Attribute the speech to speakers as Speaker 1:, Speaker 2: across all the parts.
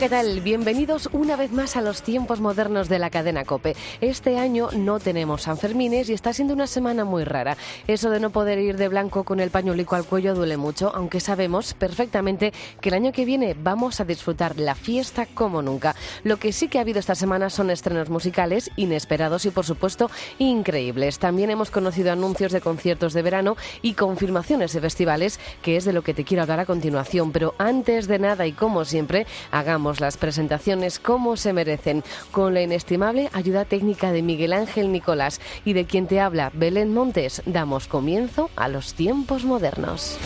Speaker 1: ¿Qué tal? Bienvenidos una vez más a los tiempos modernos de la cadena Cope. Este año no tenemos Sanfermines y está siendo una semana muy rara. Eso de no poder ir de blanco con el pañuelico al cuello duele mucho, aunque sabemos perfectamente que el año que viene vamos a disfrutar la fiesta como nunca. Lo que sí que ha habido esta semana son estrenos musicales inesperados y, por supuesto, increíbles. También hemos conocido anuncios de conciertos de verano y confirmaciones de festivales, que es de lo que te quiero hablar a continuación. Pero antes de nada y como siempre, hagamos las presentaciones como se merecen, con la inestimable ayuda técnica de Miguel Ángel Nicolás y de quien te habla Belén Montes, damos comienzo a los tiempos modernos.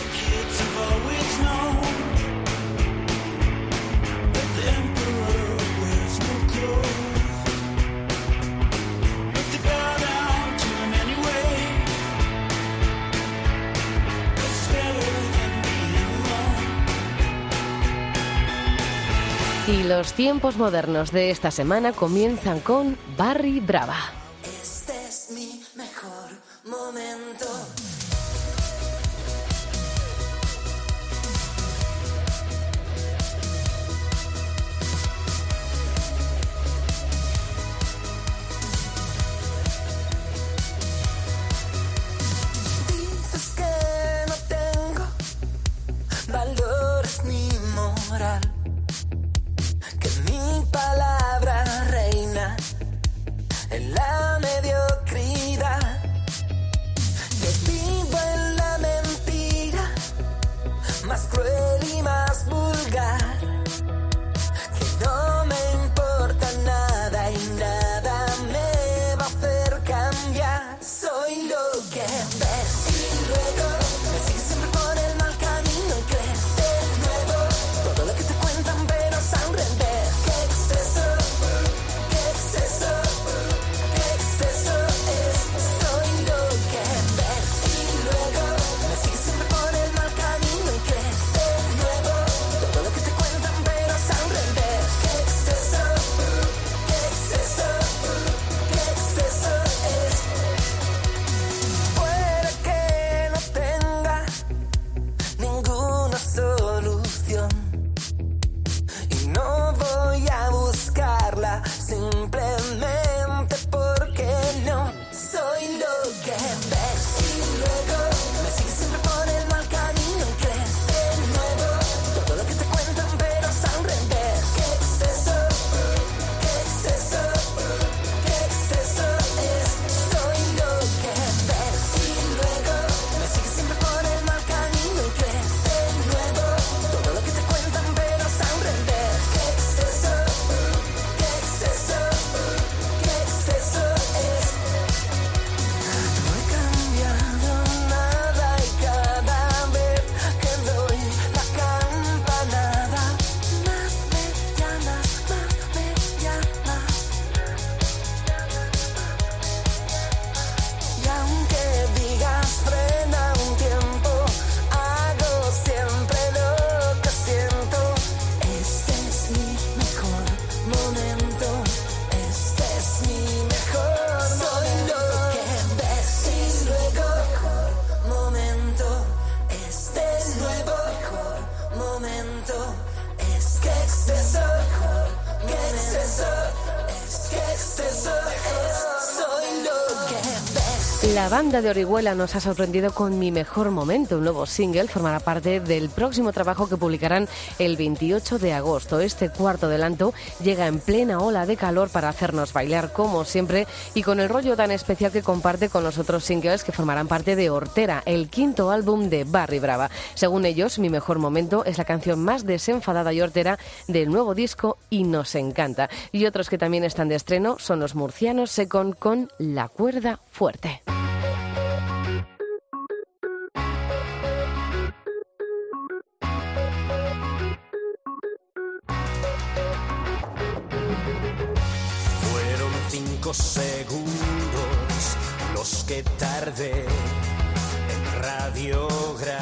Speaker 1: Los tiempos modernos de esta semana comienzan con Barry Brava.
Speaker 2: La
Speaker 1: banda de Orihuela nos ha sorprendido con Mi Mejor Momento, un nuevo single, formará parte del próximo trabajo que publicarán el 28 de agosto. Este cuarto adelanto llega en plena ola de calor para hacernos bailar como siempre y con el rollo tan especial que comparte con los otros singles que formarán parte de Hortera, el quinto álbum de Barry Brava. Según ellos, Mi Mejor Momento es la canción más desenfadada y hortera del nuevo disco y nos encanta. Y otros que también están de estreno son los murcianos Secon con La Cuerda Fuerte.
Speaker 3: pocos segundos los que tardé en radiografiarte.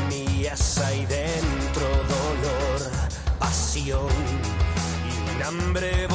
Speaker 3: Tenías ahí dentro dolor, pasión y un hambre.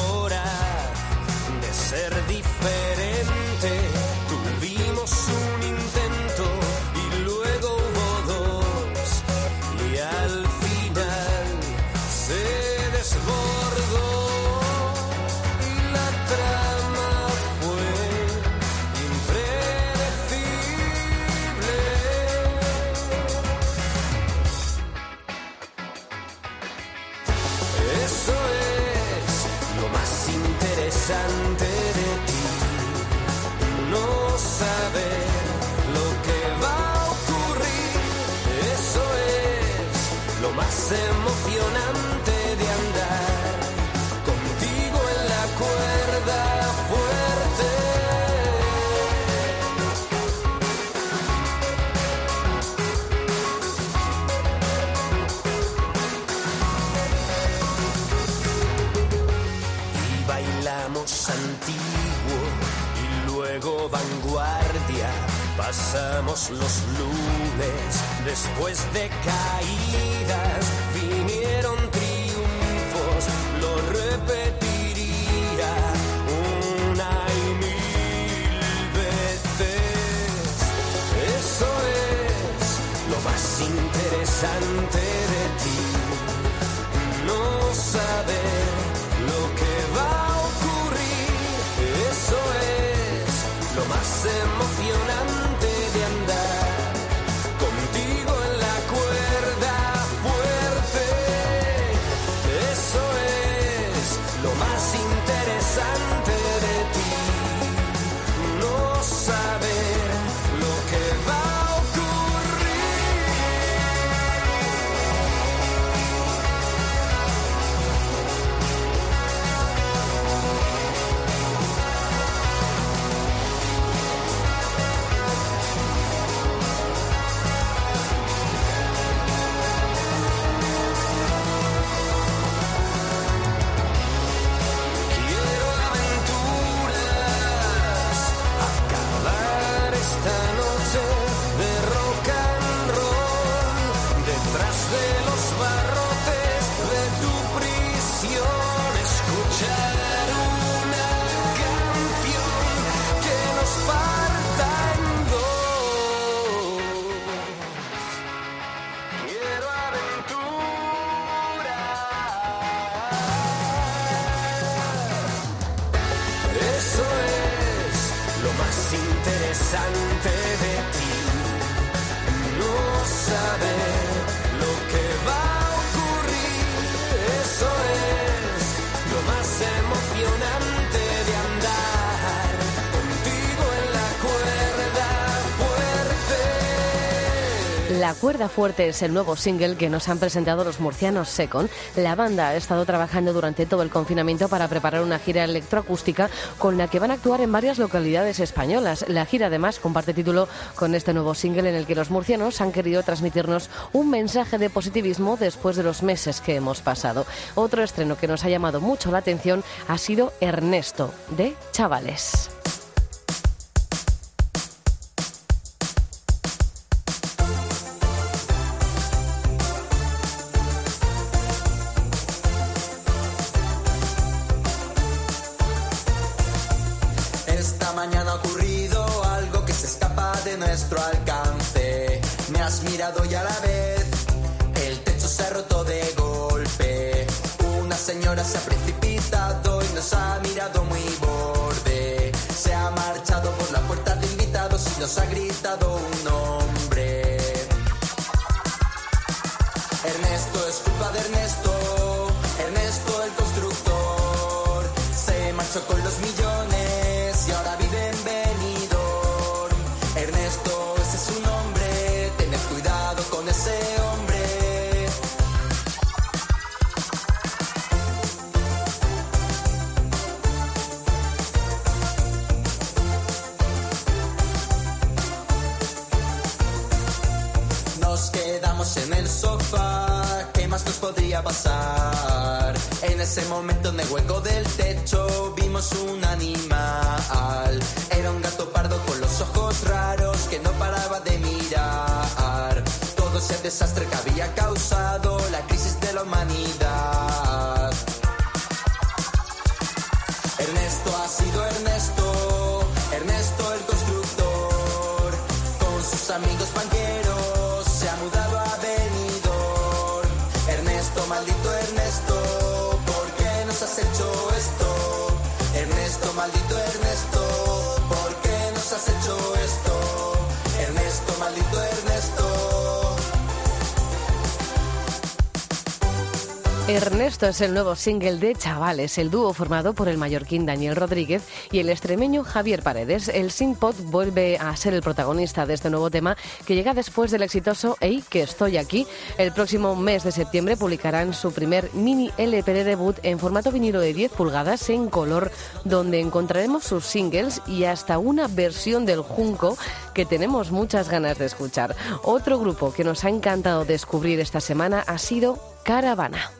Speaker 3: Antiguo y luego vanguardia. Pasamos los lunes después de caídas Fiona. La cuerda fuerte es
Speaker 2: el nuevo single que nos han presentado los murcianos Secon. La banda ha estado trabajando durante todo el confinamiento para preparar una gira electroacústica con la que van a actuar en varias localidades españolas. La gira además comparte título con este nuevo single en el que los murcianos han querido transmitirnos un mensaje de positivismo después de los meses que hemos pasado. Otro estreno que nos ha llamado mucho la atención ha sido Ernesto de Chavales.
Speaker 4: nos ha gritado un no. Ese momento en el hueco del techo vimos un animal. Era un gato pardo con los ojos raros que no paraba de mirar. Todo ese desastre que había causado la crisis de la humanidad. Ernesto ha sido Ernesto, Ernesto el constructor, con sus amigos Ernesto
Speaker 2: es el nuevo single de Chavales, el dúo formado por el mallorquín Daniel Rodríguez y el extremeño Javier Paredes. El Synpod vuelve a ser el protagonista de este nuevo tema que llega después del exitoso Ey, que estoy aquí. El próximo mes de septiembre publicarán su primer mini LP de debut en formato vinilo de 10 pulgadas en color, donde encontraremos sus singles y hasta una versión del Junco que tenemos muchas ganas de escuchar. Otro grupo que nos ha encantado descubrir esta semana ha sido Caravana.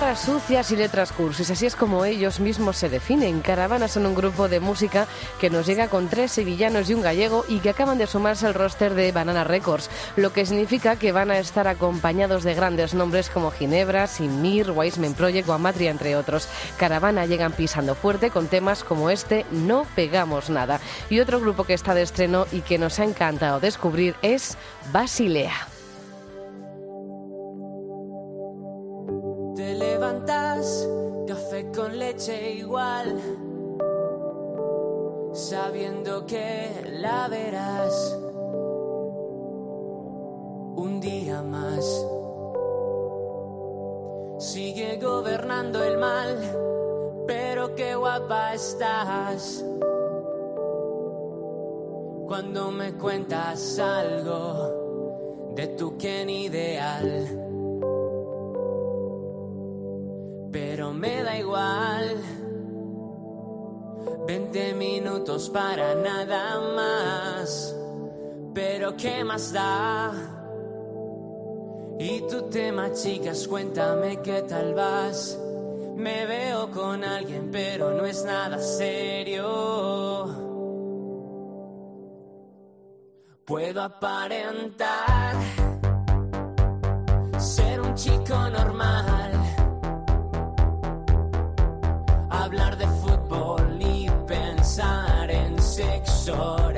Speaker 2: Guitarras sucias y letras cursis, así es como ellos mismos se definen. Caravana son un grupo de música que nos llega con tres sevillanos y un gallego y que acaban de sumarse al roster de Banana Records, lo que significa que van a estar acompañados de grandes nombres como Ginebra, Sinmir, Wiseman Project o Amatria, entre otros. Caravana llegan pisando fuerte con temas como este No Pegamos Nada. Y otro grupo que está de estreno y que nos ha encantado descubrir es Basilea.
Speaker 5: Café con leche igual, sabiendo que la verás un día más. Sigue gobernando el mal, pero qué guapa estás. Cuando me cuentas algo de tu Ken ideal. Me da igual. 20 minutos para nada más, pero ¿qué más da? Y tu tema, chicas, cuéntame qué tal vas. Me veo con alguien, pero no es nada serio. Puedo aparentar ser un chico normal de fútbol y pensar en sexo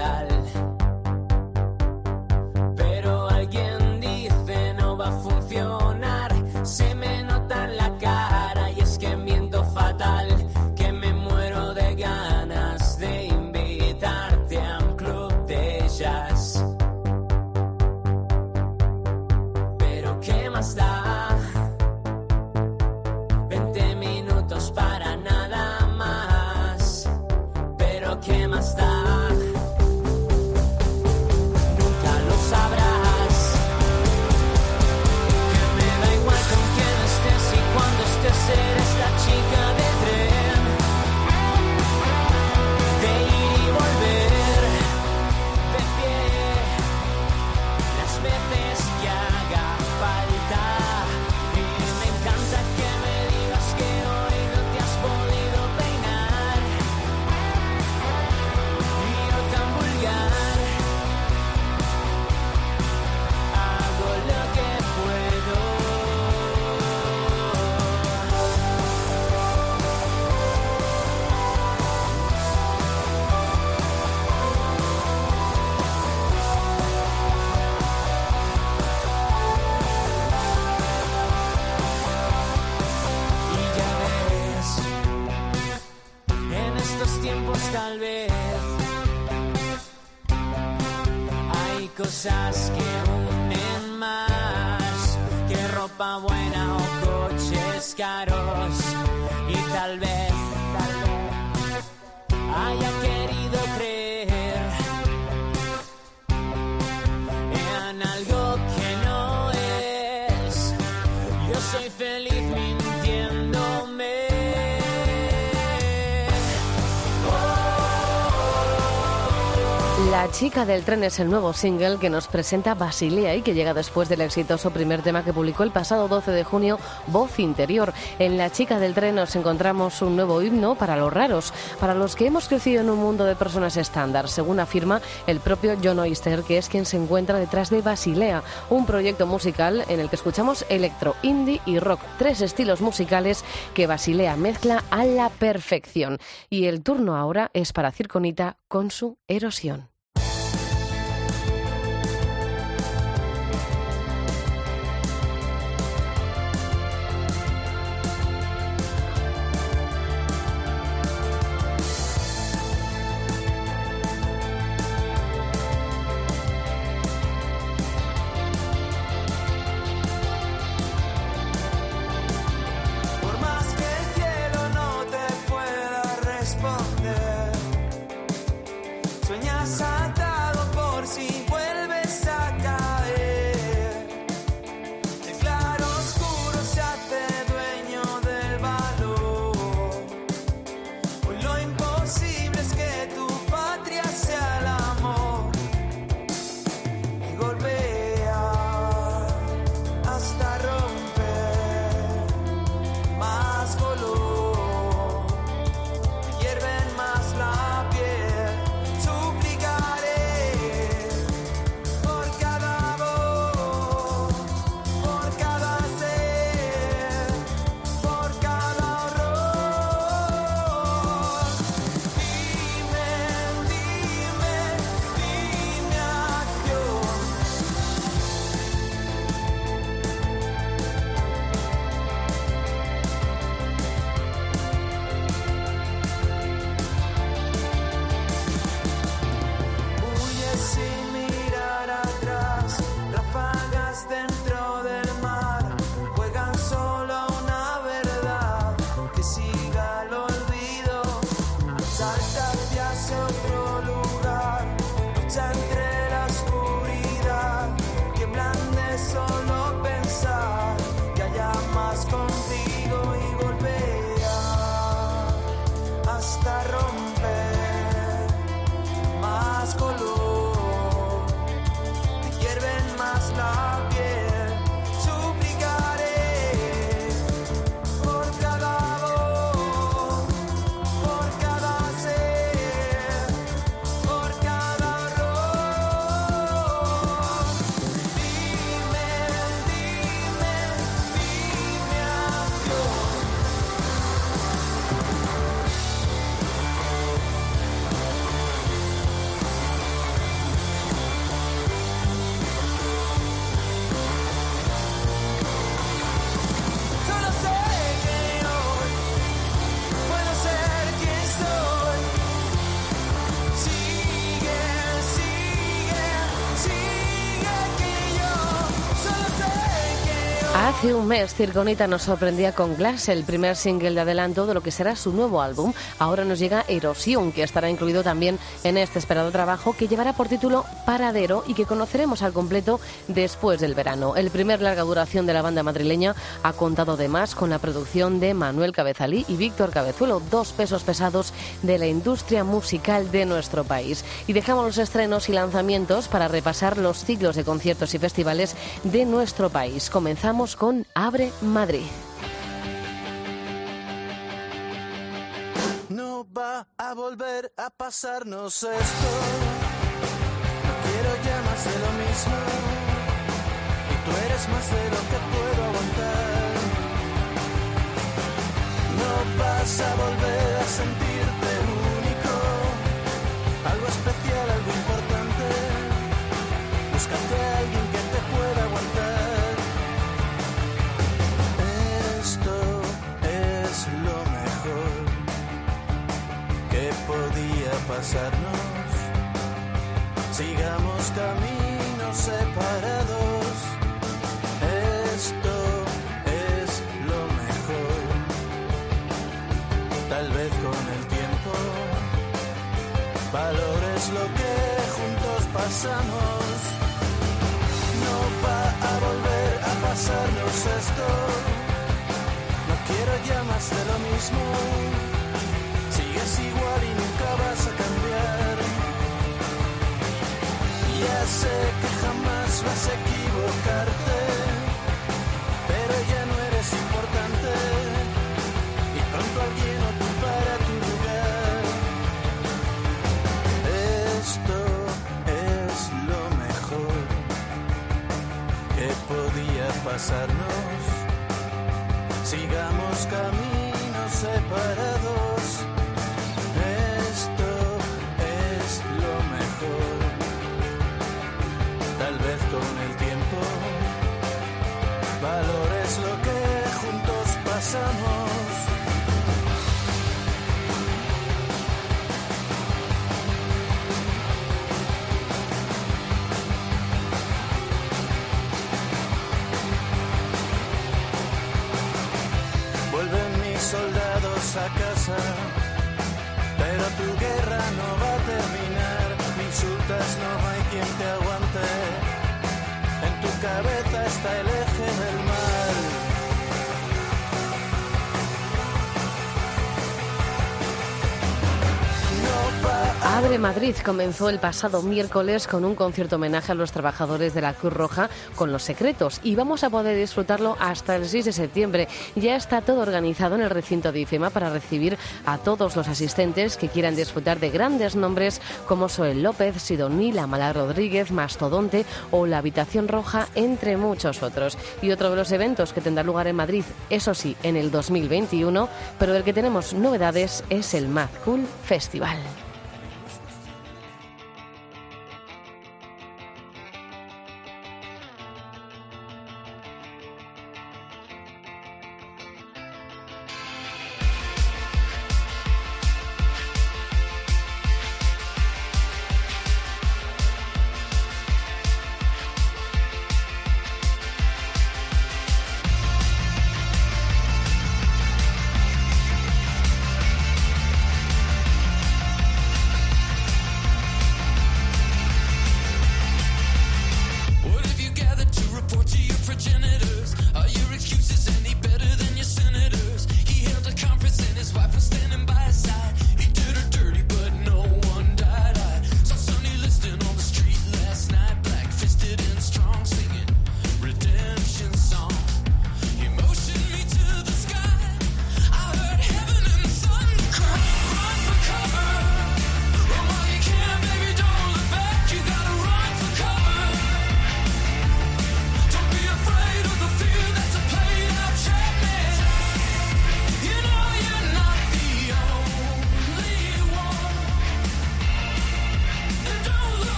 Speaker 6: chica del tren es el nuevo single que nos presenta Basilea y que llega después del exitoso primer tema que publicó el pasado 12 de junio, Voz Interior. En La chica del tren nos encontramos un nuevo himno para los raros, para los que hemos crecido en un mundo de personas estándar, según afirma el propio John Oyster, que es quien se encuentra detrás de Basilea, un proyecto musical en el que escuchamos electro, indie y rock, tres estilos musicales que Basilea mezcla a la perfección. Y el turno ahora es para Circonita con su erosión.
Speaker 7: Hace
Speaker 6: un mes, Circonita nos sorprendía con Glass, el primer single de adelanto de lo que será su nuevo álbum. Ahora nos llega Erosión, que estará incluido también en este esperado trabajo que llevará por título Paradero y que conoceremos al completo después del verano. El primer larga duración de la banda madrileña ha contado además con la producción de Manuel Cabezalí y Víctor Cabezuelo, dos pesos pesados de la industria musical de nuestro país. Y dejamos los estrenos y lanzamientos para repasar los ciclos de conciertos y festivales de nuestro país. Comenzamos con Abre Madrid.
Speaker 7: No va a volver a pasarnos esto. No quiero ya más de lo mismo. Y tú eres más de lo que puedo aguantar. No vas a volver a sentirte único. Algo especial, pasamos. No va a volver a pasarnos esto. No quiero ya más de lo mismo. Sigues igual y nunca vas a cambiar. Ya sé que pasarnos, sigamos caminos separados. pero tu guerra no va a terminar, me insultas, no hay quien te aguante, en tu cabeza está el eje del mal.
Speaker 3: Madrid comenzó el pasado miércoles con un concierto homenaje a los trabajadores de la Cruz Roja con los secretos y vamos a poder disfrutarlo hasta el 6 de septiembre. Ya está todo organizado en el recinto de IFEMA para recibir a todos los asistentes que quieran disfrutar de grandes nombres como Soel López, Sidoní, Lamala Rodríguez, Mastodonte o La Habitación Roja, entre muchos otros. Y otro de los eventos que tendrá lugar en Madrid, eso sí, en el 2021, pero del que tenemos novedades es el Mad Cool Festival.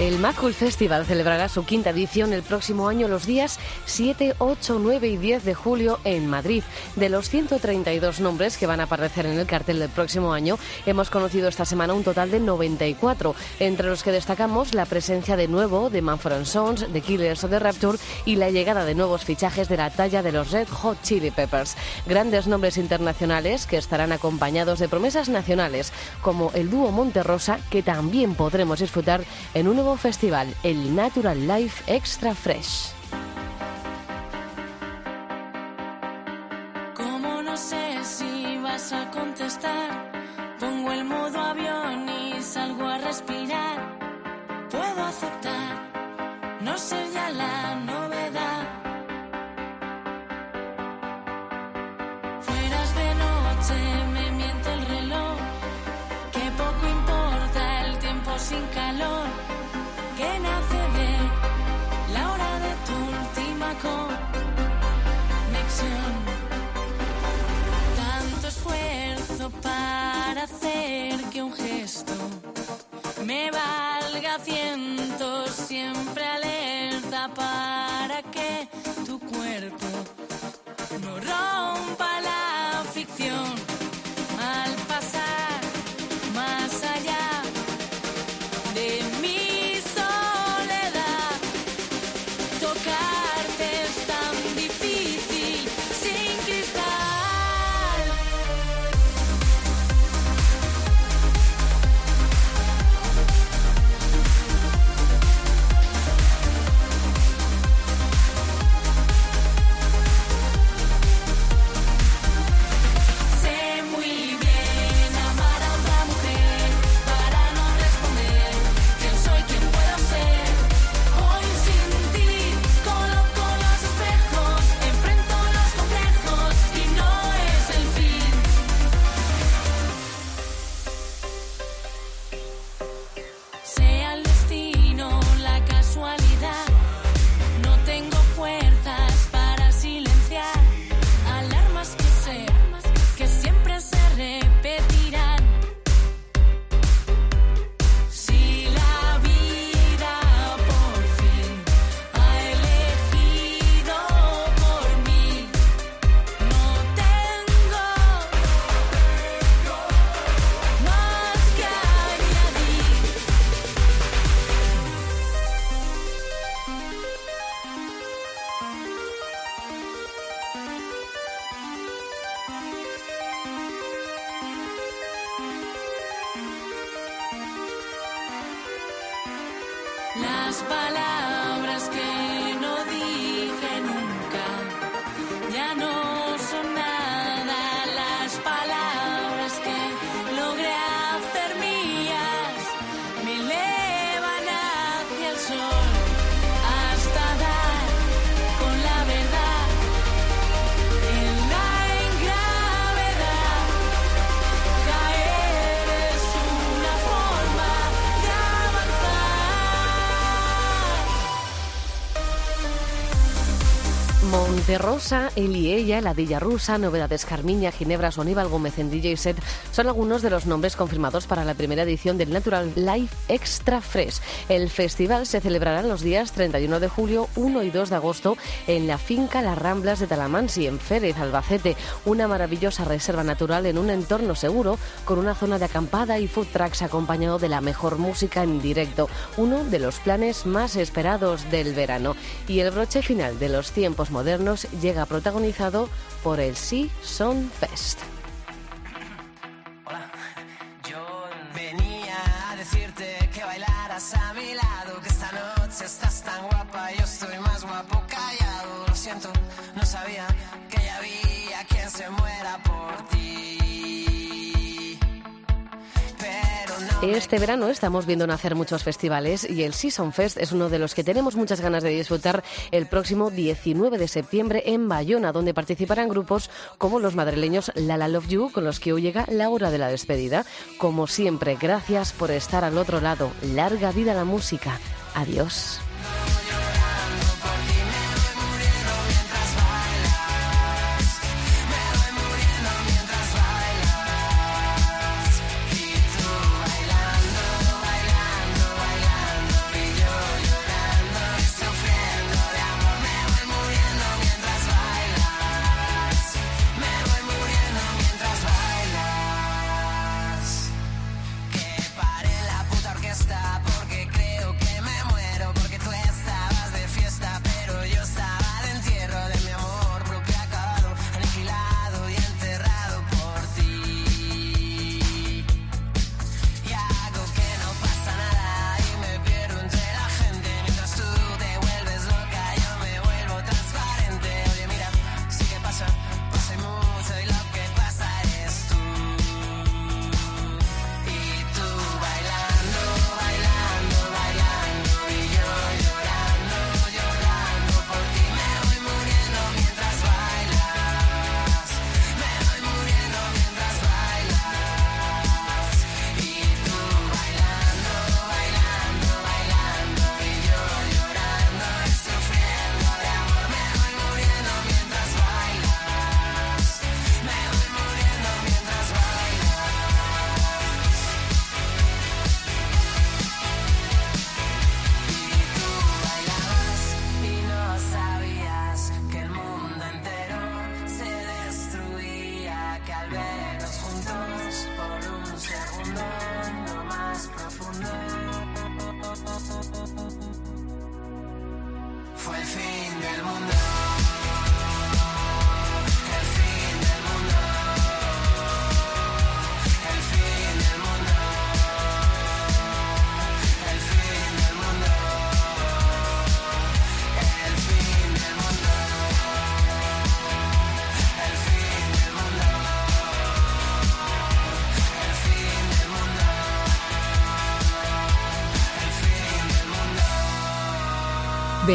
Speaker 2: El Macul Festival celebrará su quinta edición el próximo año los días 7, 8, 9 y 10 de julio en Madrid. De los 132 nombres que van a aparecer en el cartel del próximo año, hemos conocido esta semana un total de 94, entre los que destacamos la presencia de nuevo de Manfred Sons, de Killers o de Rapture y la llegada de nuevos fichajes de la talla de los Red Hot Chili Peppers. Grandes nombres internacionales que estarán acompañados de promesas nacionales, como el dúo Monterrosa, que también podremos disfrutar en un nuevo festival, el Natural Life Extra Fresh.
Speaker 5: Como no sé si vas a contestar, pongo el modo avión y salgo a respirar. Puedo aceptar no ser ya la novedad. Fueras de noche, me miente el reloj. Que poco importa el tiempo sin calor.
Speaker 2: Monterrosa, y Ella, La Dilla Rusa, Novedades Carmiña, Ginebra, Soníbal Gómez en DJ Set son algunos de los nombres confirmados para la primera edición del Natural Life Extra Fresh. El festival se celebrará los días 31 de julio, 1 y 2 de agosto en la finca Las Ramblas de Talamansi, en Férez, Albacete. Una maravillosa reserva natural en un entorno seguro con una zona de acampada y food trucks acompañado de la mejor música en directo. Uno de los planes más esperados del verano. Y el broche final de los tiempos modernos llega protagonizado por el Sea Son Fest. Este verano estamos viendo nacer muchos festivales y el Season Fest es uno de los que tenemos muchas ganas de disfrutar el próximo 19 de septiembre en Bayona, donde participarán grupos como los madrileños Lala Love You, con los que hoy llega la hora de la despedida. Como siempre, gracias por estar al otro lado. Larga vida la música. Adiós.